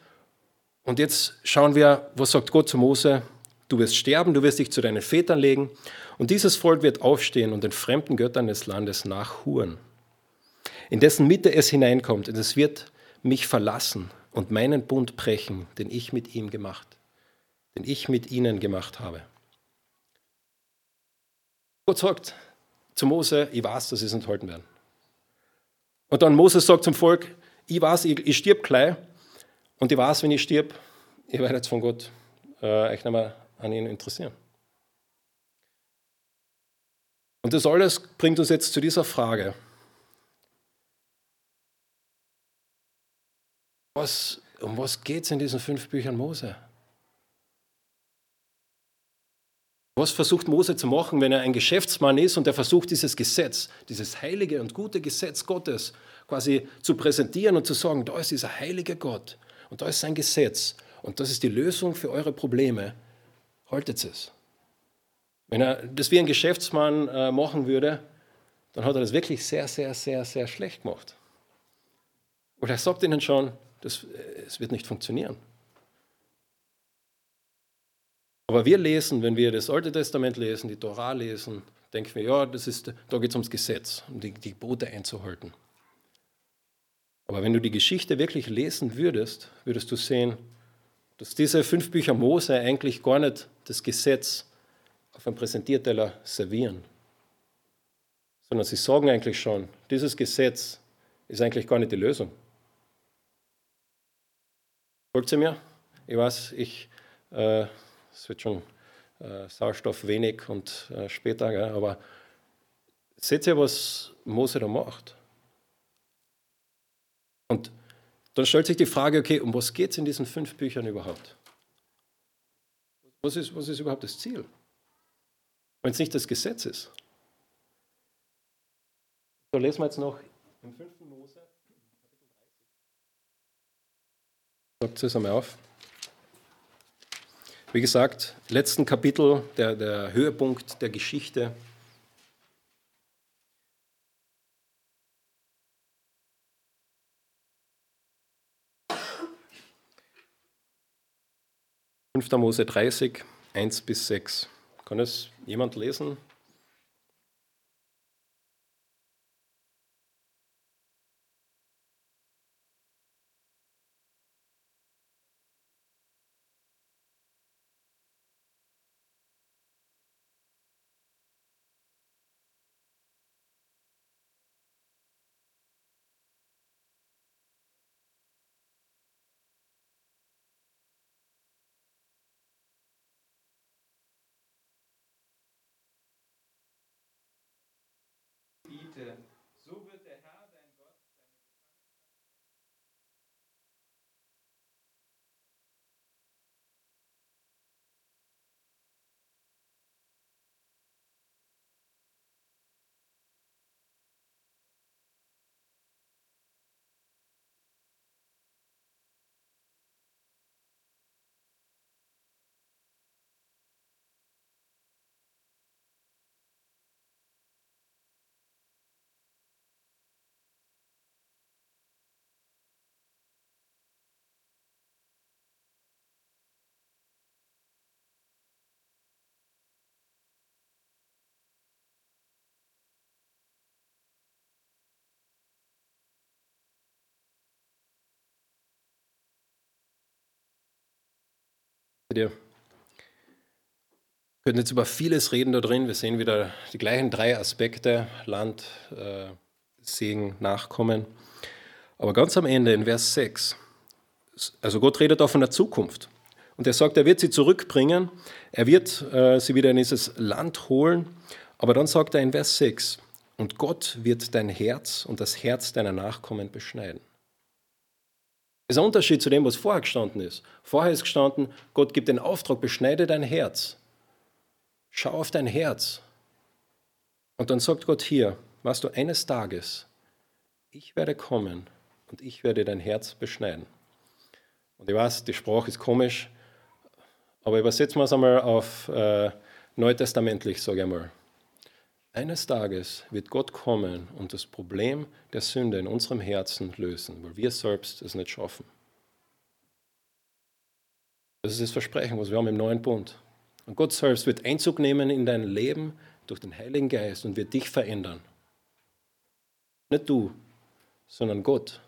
Und jetzt schauen wir, was sagt Gott zu Mose? Du wirst sterben, du wirst dich zu deinen Vätern legen. Und dieses Volk wird aufstehen und den fremden Göttern des Landes nachhuren. In dessen Mitte es hineinkommt, und es wird mich verlassen und meinen Bund brechen, den ich mit ihm gemacht, den ich mit ihnen gemacht habe. Gott sagt zu Mose, ich weiß, dass sie es enthalten werden. Und dann Moses sagt zum Volk, ich weiß, ich, ich stirb gleich und ich weiß, wenn ich stirb, ich werde jetzt von Gott äh, euch nicht mehr an ihn interessieren. Und das alles bringt uns jetzt zu dieser Frage. Was, um was geht es in diesen fünf Büchern Mose? Was versucht Mose zu machen, wenn er ein Geschäftsmann ist und er versucht, dieses Gesetz, dieses heilige und gute Gesetz Gottes quasi zu präsentieren und zu sagen, da ist dieser heilige Gott und da ist sein Gesetz und das ist die Lösung für eure Probleme. Haltet es. Wenn er das wie ein Geschäftsmann äh, machen würde, dann hat er das wirklich sehr, sehr, sehr, sehr schlecht gemacht. Und er sagt ihnen schon, das, äh, es wird nicht funktionieren. Aber wir lesen, wenn wir das Alte Testament lesen, die Torah lesen, denken wir, ja, das ist, da geht es ums Gesetz, um die, die Gebote einzuhalten. Aber wenn du die Geschichte wirklich lesen würdest, würdest du sehen, dass diese fünf Bücher Mose eigentlich gar nicht das Gesetz auf einem Präsentierteller servieren, sondern sie sagen eigentlich schon, dieses Gesetz ist eigentlich gar nicht die Lösung. Folgt ihr mir? Ich weiß, ich, äh, es wird schon äh, Sauerstoff wenig und äh, später, gell, aber seht ihr, was Mose da macht? Und dann stellt sich die Frage, okay, um was geht es in diesen fünf Büchern überhaupt? Was ist, was ist überhaupt das Ziel? wenn es nicht das Gesetz ist. So lesen wir jetzt noch im 5. Mose, Kapitel 30. Sagt es einmal auf. Wie gesagt, letzten Kapitel, der, der Höhepunkt der Geschichte. Fünfter Mose 30, 1 bis 6. Kann es jemand lesen? Dir. Wir können jetzt über vieles reden da drin. Wir sehen wieder die gleichen drei Aspekte, Land, äh, Segen, Nachkommen. Aber ganz am Ende in Vers 6, also Gott redet auch von der Zukunft. Und er sagt, er wird sie zurückbringen, er wird äh, sie wieder in dieses Land holen. Aber dann sagt er in Vers 6, und Gott wird dein Herz und das Herz deiner Nachkommen beschneiden. Das ist ein Unterschied zu dem, was vorher gestanden ist. Vorher ist gestanden, Gott gibt den Auftrag, beschneide dein Herz. Schau auf dein Herz. Und dann sagt Gott hier, weißt du, eines Tages, ich werde kommen und ich werde dein Herz beschneiden. Und ich weiß, die Sprache ist komisch, aber übersetzen wir es einmal auf äh, neutestamentlich, sage ich einmal. Eines Tages wird Gott kommen und das Problem der Sünde in unserem Herzen lösen, weil wir selbst es nicht schaffen. Das ist das Versprechen, was wir haben im neuen Bund. Und Gott selbst wird Einzug nehmen in dein Leben durch den Heiligen Geist und wird dich verändern. Nicht du, sondern Gott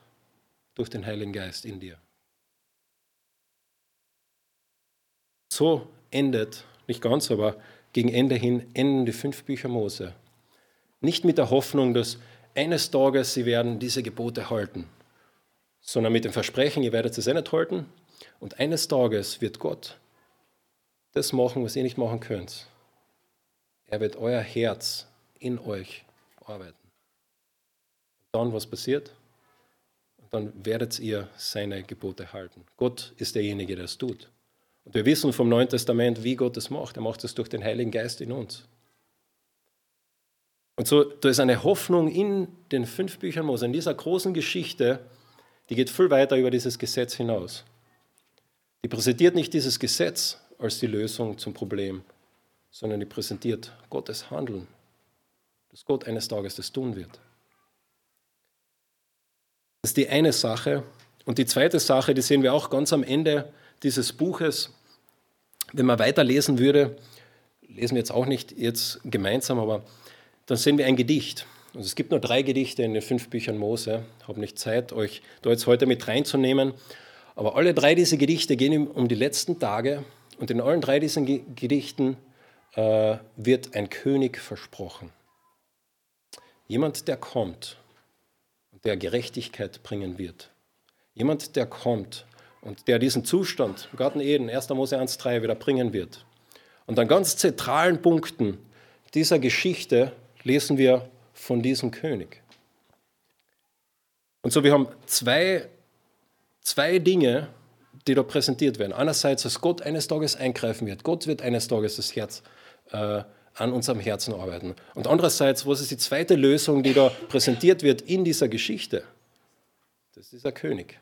durch den Heiligen Geist in dir. So endet, nicht ganz, aber gegen Ende hin enden die fünf Bücher Mose. Nicht mit der Hoffnung, dass eines Tages sie werden diese Gebote halten, sondern mit dem Versprechen, ihr werdet es eh nicht halten und eines Tages wird Gott das machen, was ihr nicht machen könnt. Er wird euer Herz in euch arbeiten. Dann, was passiert? Dann werdet ihr seine Gebote halten. Gott ist derjenige, der es tut. Und wir wissen vom Neuen Testament, wie Gott es macht. Er macht es durch den Heiligen Geist in uns. Und so, da ist eine Hoffnung in den fünf Büchern Mose, in dieser großen Geschichte, die geht viel weiter über dieses Gesetz hinaus. Die präsentiert nicht dieses Gesetz als die Lösung zum Problem, sondern die präsentiert Gottes Handeln, dass Gott eines Tages das tun wird. Das ist die eine Sache. Und die zweite Sache, die sehen wir auch ganz am Ende dieses Buches. Wenn man weiterlesen würde, lesen wir jetzt auch nicht jetzt gemeinsam, aber dann sehen wir ein Gedicht. Also es gibt nur drei Gedichte in den fünf Büchern Mose. Ich habe nicht Zeit, euch da jetzt heute mit reinzunehmen. Aber alle drei diese Gedichte gehen um die letzten Tage. Und in allen drei diesen Gedichten äh, wird ein König versprochen. Jemand, der kommt der Gerechtigkeit bringen wird. Jemand, der kommt und der diesen Zustand im Garten Eden, 1. Mose 1,3 wieder bringen wird. Und an ganz zentralen Punkten dieser Geschichte lesen wir von diesem König. Und so, wir haben zwei, zwei Dinge, die da präsentiert werden. Einerseits, dass Gott eines Tages eingreifen wird. Gott wird eines Tages das Herz äh, an unserem Herzen arbeiten. Und andererseits, was ist die zweite Lösung, die da präsentiert wird in dieser Geschichte? Das ist dieser König.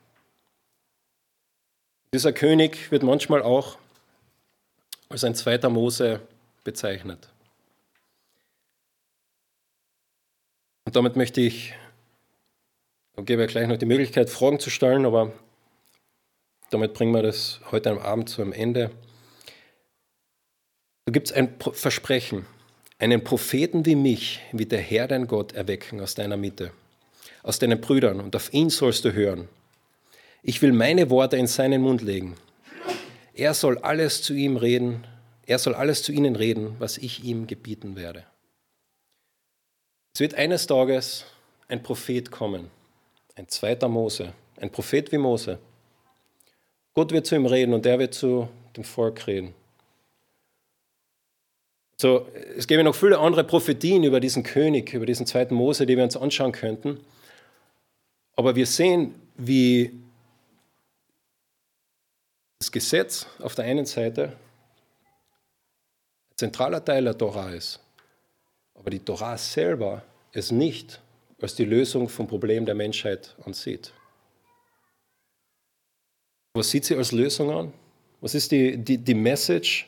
Dieser König wird manchmal auch als ein zweiter Mose bezeichnet. Und damit möchte ich, ich gebe ja gleich noch die Möglichkeit, Fragen zu stellen, aber damit bringen wir das heute am Abend zu einem Ende. Da gibt es ein Versprechen, einen Propheten wie mich wird der Herr dein Gott erwecken aus deiner Mitte, aus deinen Brüdern, und auf ihn sollst du hören. Ich will meine Worte in seinen Mund legen. Er soll alles zu ihm reden, er soll alles zu ihnen reden, was ich ihm gebieten werde. Es wird eines Tages ein Prophet kommen, ein zweiter Mose, ein Prophet wie Mose. Gott wird zu ihm reden und er wird zu dem Volk reden. So, es gäbe noch viele andere Prophetien über diesen König, über diesen zweiten Mose, die wir uns anschauen könnten. Aber wir sehen, wie das Gesetz auf der einen Seite ein zentraler Teil der Torah ist aber die Torah selber es nicht als die Lösung vom Problem der Menschheit ansieht. Was sieht sie als Lösung an? Was ist die, die, die Message?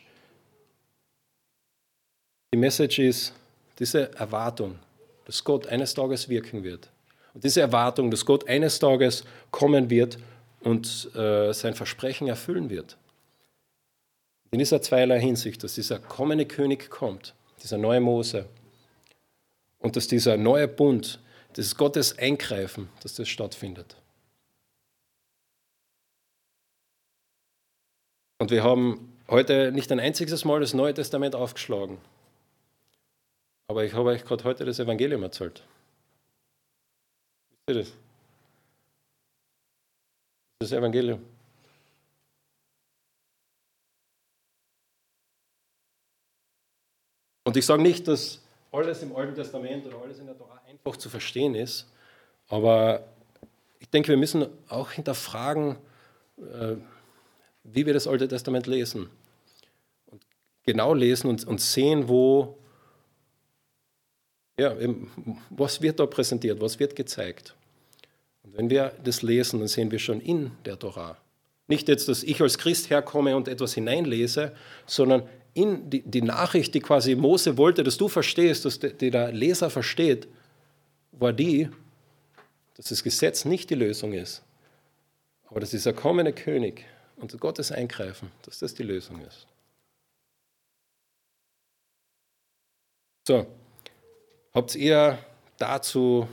Die Message ist diese Erwartung, dass Gott eines Tages wirken wird. Und diese Erwartung, dass Gott eines Tages kommen wird und äh, sein Versprechen erfüllen wird. In dieser zweierlei Hinsicht, dass dieser kommende König kommt, dieser neue Mose, und dass dieser neue Bund, das Gottes Eingreifen, dass das stattfindet. Und wir haben heute nicht ein einziges Mal das Neue Testament aufgeschlagen. Aber ich habe euch gerade heute das Evangelium erzählt. Wisst ihr das? Das Evangelium. Und ich sage nicht, dass alles im Alten Testament oder alles in der Torah einfach zu verstehen ist. Aber ich denke, wir müssen auch hinterfragen, äh, wie wir das Alte Testament lesen. Und genau lesen und, und sehen, wo, ja, was wird da präsentiert, was wird gezeigt. Und wenn wir das lesen, dann sehen wir schon in der Torah. Nicht jetzt, dass ich als Christ herkomme und etwas hineinlese, sondern in die, die Nachricht, die quasi Mose wollte, dass du verstehst, dass die, die der Leser versteht, war die, dass das Gesetz nicht die Lösung ist, aber dass dieser kommende König und Gottes Eingreifen, dass das die Lösung ist. So, habt ihr dazu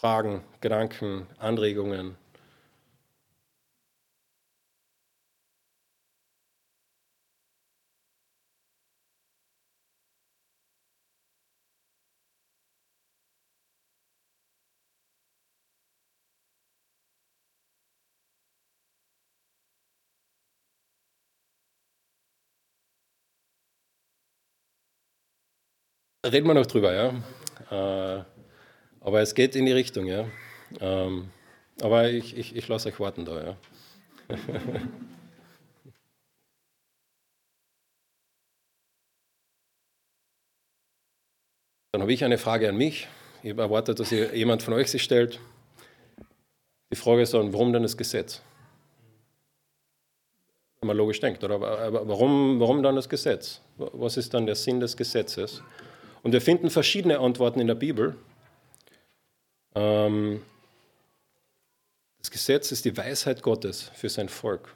Fragen, Gedanken, Anregungen? Reden wir noch drüber, ja. Äh, aber es geht in die Richtung, ja. Ähm, aber ich, ich, ich lasse euch warten da, ja. *laughs* Dann habe ich eine Frage an mich. Ich habe erwartet, dass jemand von euch sie stellt. Die Frage ist dann, warum denn das Gesetz? Wenn man logisch denkt, oder warum, warum dann das Gesetz? Was ist dann der Sinn des Gesetzes? Und wir finden verschiedene Antworten in der Bibel. Ähm, das Gesetz ist die Weisheit Gottes für sein Volk.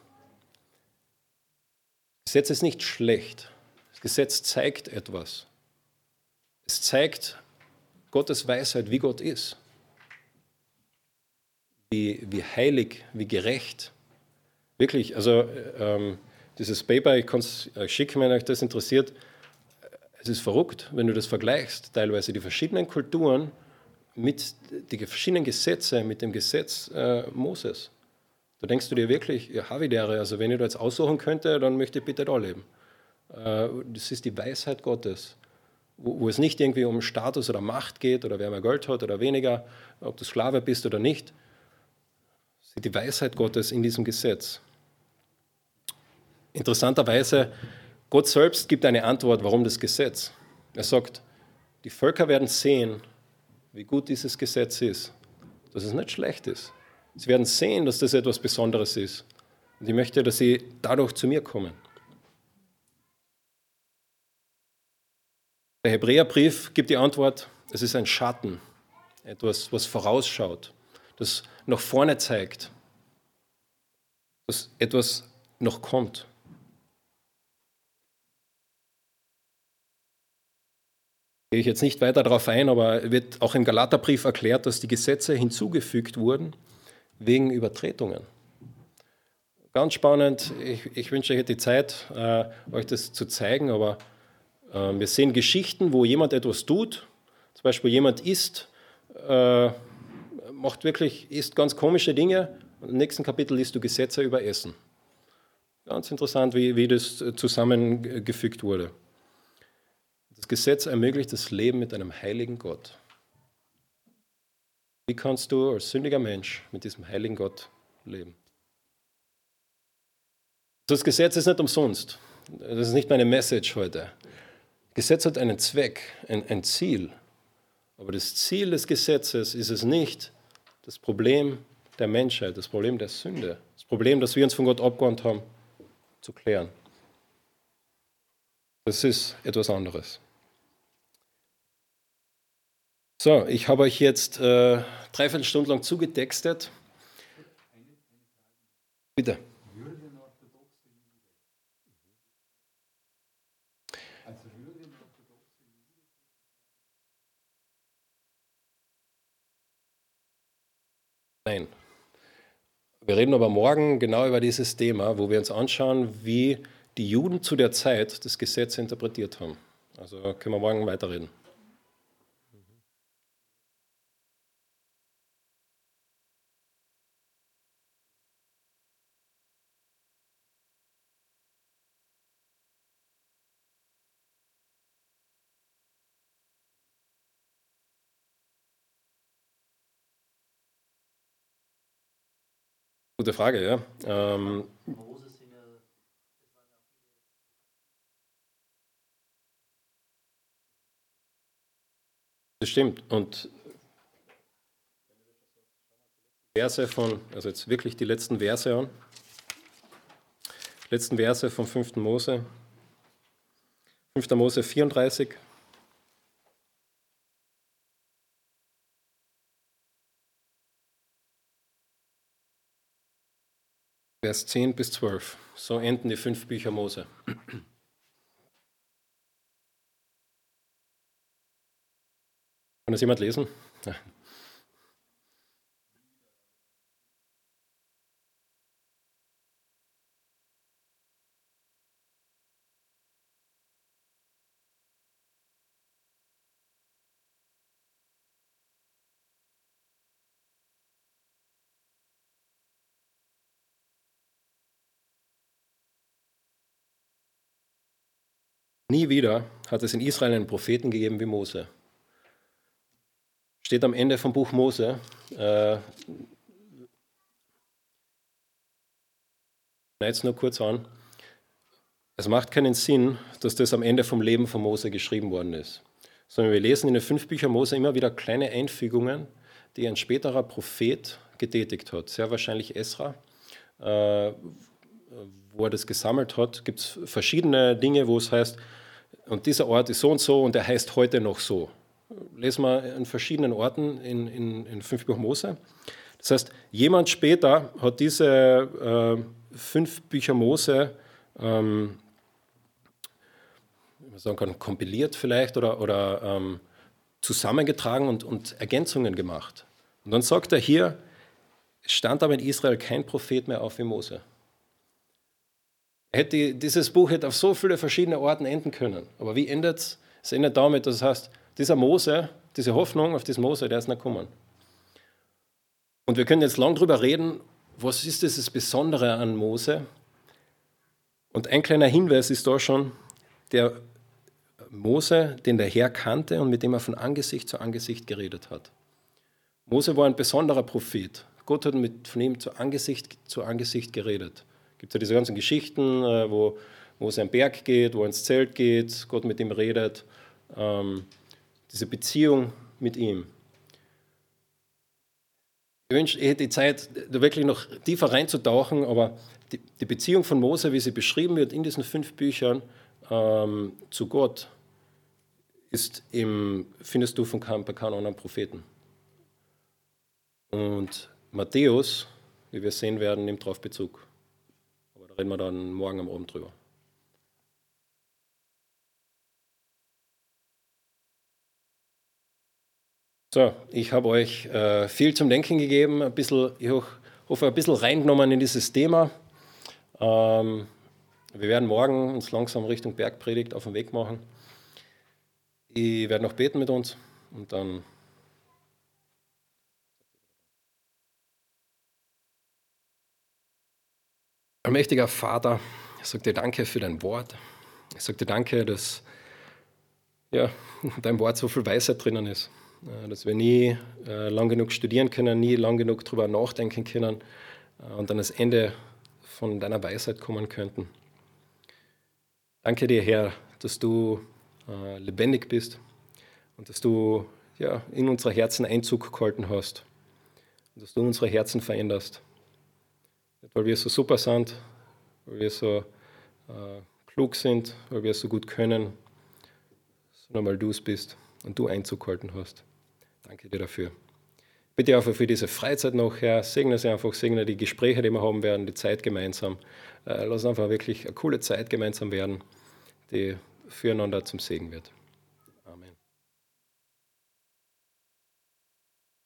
Das Gesetz ist nicht schlecht. Das Gesetz zeigt etwas. Es zeigt Gottes Weisheit, wie Gott ist. Wie, wie heilig, wie gerecht. Wirklich, also ähm, dieses Paper, ich kann es schicken, wenn euch das interessiert. Es ist verrückt, wenn du das vergleichst, teilweise die verschiedenen Kulturen mit den verschiedenen Gesetze, mit dem Gesetz äh, Moses. Da denkst du dir wirklich, ja, Havidere, also wenn ich da jetzt aussuchen könnte, dann möchte ich bitte da leben. Äh, das ist die Weisheit Gottes wo, wo, es nicht irgendwie um Status oder Macht geht oder wer mehr Geld hat oder weniger, ob du Sklave bist oder nicht. Das ist die Weisheit Gottes in diesem Gesetz. Interessanterweise, Gott selbst gibt eine Antwort, warum das Gesetz. Er sagt, die Völker werden sehen, wie gut dieses Gesetz ist, dass es nicht schlecht ist. Sie werden sehen, dass das etwas Besonderes ist. Und ich möchte, dass sie dadurch zu mir kommen. Der Hebräerbrief gibt die Antwort, es ist ein Schatten, etwas, was vorausschaut, das nach vorne zeigt, dass etwas noch kommt. Gehe ich jetzt nicht weiter darauf ein, aber wird auch im Galaterbrief erklärt, dass die Gesetze hinzugefügt wurden wegen Übertretungen. Ganz spannend, ich, ich wünsche, ich hätte die Zeit, äh, euch das zu zeigen, aber ähm, wir sehen Geschichten, wo jemand etwas tut, zum Beispiel jemand isst, äh, macht wirklich, isst ganz komische Dinge. Im nächsten Kapitel liest du Gesetze über Essen. Ganz interessant, wie, wie das zusammengefügt wurde. Das Gesetz ermöglicht das Leben mit einem heiligen Gott. Wie kannst du als sündiger Mensch mit diesem heiligen Gott leben? Das Gesetz ist nicht umsonst. Das ist nicht meine Message heute. Gesetz hat einen Zweck, ein, ein Ziel. Aber das Ziel des Gesetzes ist es nicht, das Problem der Menschheit, das Problem der Sünde, das Problem, das wir uns von Gott abgewandt haben, zu klären. Das ist etwas anderes. So, ich habe euch jetzt äh, dreiviertel Stunden lang zugetextet. Bitte. Nein. Wir reden aber morgen genau über dieses Thema, wo wir uns anschauen, wie die Juden zu der Zeit das Gesetz interpretiert haben. Also können wir morgen weiterreden. Gute Frage, ja. Ähm, das stimmt. Und Verse von, also jetzt wirklich die letzten Verse an. Letzten Verse vom 5. Mose. 5. Mose 34. Vers 10 bis 12. So enden die fünf Bücher Mose. Kann das jemand lesen? Ja. Nie wieder hat es in Israel einen Propheten gegeben wie Mose. Steht am Ende vom Buch Mose. Äh, jetzt nur kurz an. Es macht keinen Sinn, dass das am Ende vom Leben von Mose geschrieben worden ist. Sondern wir lesen in den fünf Büchern Mose immer wieder kleine Einfügungen, die ein späterer Prophet getätigt hat. Sehr wahrscheinlich Esra. Äh, wo er das gesammelt hat, gibt es verschiedene Dinge, wo es heißt, und dieser Ort ist so und so und er heißt heute noch so. Lesen wir an verschiedenen Orten in, in, in fünf Bücher Mose. Das heißt, jemand später hat diese äh, fünf Bücher Mose ähm, wie man sagen kann, kompiliert vielleicht oder, oder ähm, zusammengetragen und, und Ergänzungen gemacht. Und dann sagt er hier, stand aber in Israel kein Prophet mehr auf wie Mose. Hätte, dieses Buch hätte auf so viele verschiedene Orten enden können. Aber wie endet es? Es endet damit, dass es heißt, dieser Mose, diese Hoffnung auf diesen Mose, der ist nicht gekommen. Und wir können jetzt lang darüber reden, was ist dieses Besondere an Mose? Und ein kleiner Hinweis ist da schon, der Mose, den der Herr kannte und mit dem er von Angesicht zu Angesicht geredet hat. Mose war ein besonderer Prophet. Gott hat mit, von ihm zu Angesicht zu Angesicht geredet gibt ja diese ganzen Geschichten, äh, wo Mose am Berg geht, wo er ins Zelt geht, Gott mit ihm redet. Ähm, diese Beziehung mit ihm. Ich wünsche, ich hätte die Zeit, da wirklich noch tiefer reinzutauchen, aber die, die Beziehung von Mose, wie sie beschrieben wird in diesen fünf Büchern ähm, zu Gott, ist im, findest du von keinem anderen Propheten. Und Matthäus, wie wir sehen werden, nimmt darauf Bezug reden wir dann morgen am Abend drüber. So, ich habe euch äh, viel zum Denken gegeben, ein bisschen, ich hoffe, ein bisschen reingenommen in dieses Thema. Ähm, wir werden morgen uns langsam Richtung Bergpredigt auf den Weg machen. Ich werde noch beten mit uns und dann Allmächtiger Vater, ich sage dir danke für dein Wort. Ich sage dir danke, dass ja, dein Wort so viel Weisheit drinnen ist. Äh, dass wir nie äh, lang genug studieren können, nie lang genug darüber nachdenken können äh, und dann das Ende von deiner Weisheit kommen könnten. Danke dir, Herr, dass du lebendig bist und dass du ja, in unsere Herzen Einzug gehalten hast und dass du unsere Herzen veränderst. Nicht, weil wir so super sind, weil wir so äh, klug sind, weil wir so gut können, sondern weil du es bist und du Einzug gehalten hast. Danke dir dafür. Bitte einfach für diese Freizeit noch, Herr, segne sie einfach, segne die Gespräche, die wir haben werden, die Zeit gemeinsam. Äh, lass einfach wirklich eine coole Zeit gemeinsam werden, die füreinander zum Segen wird.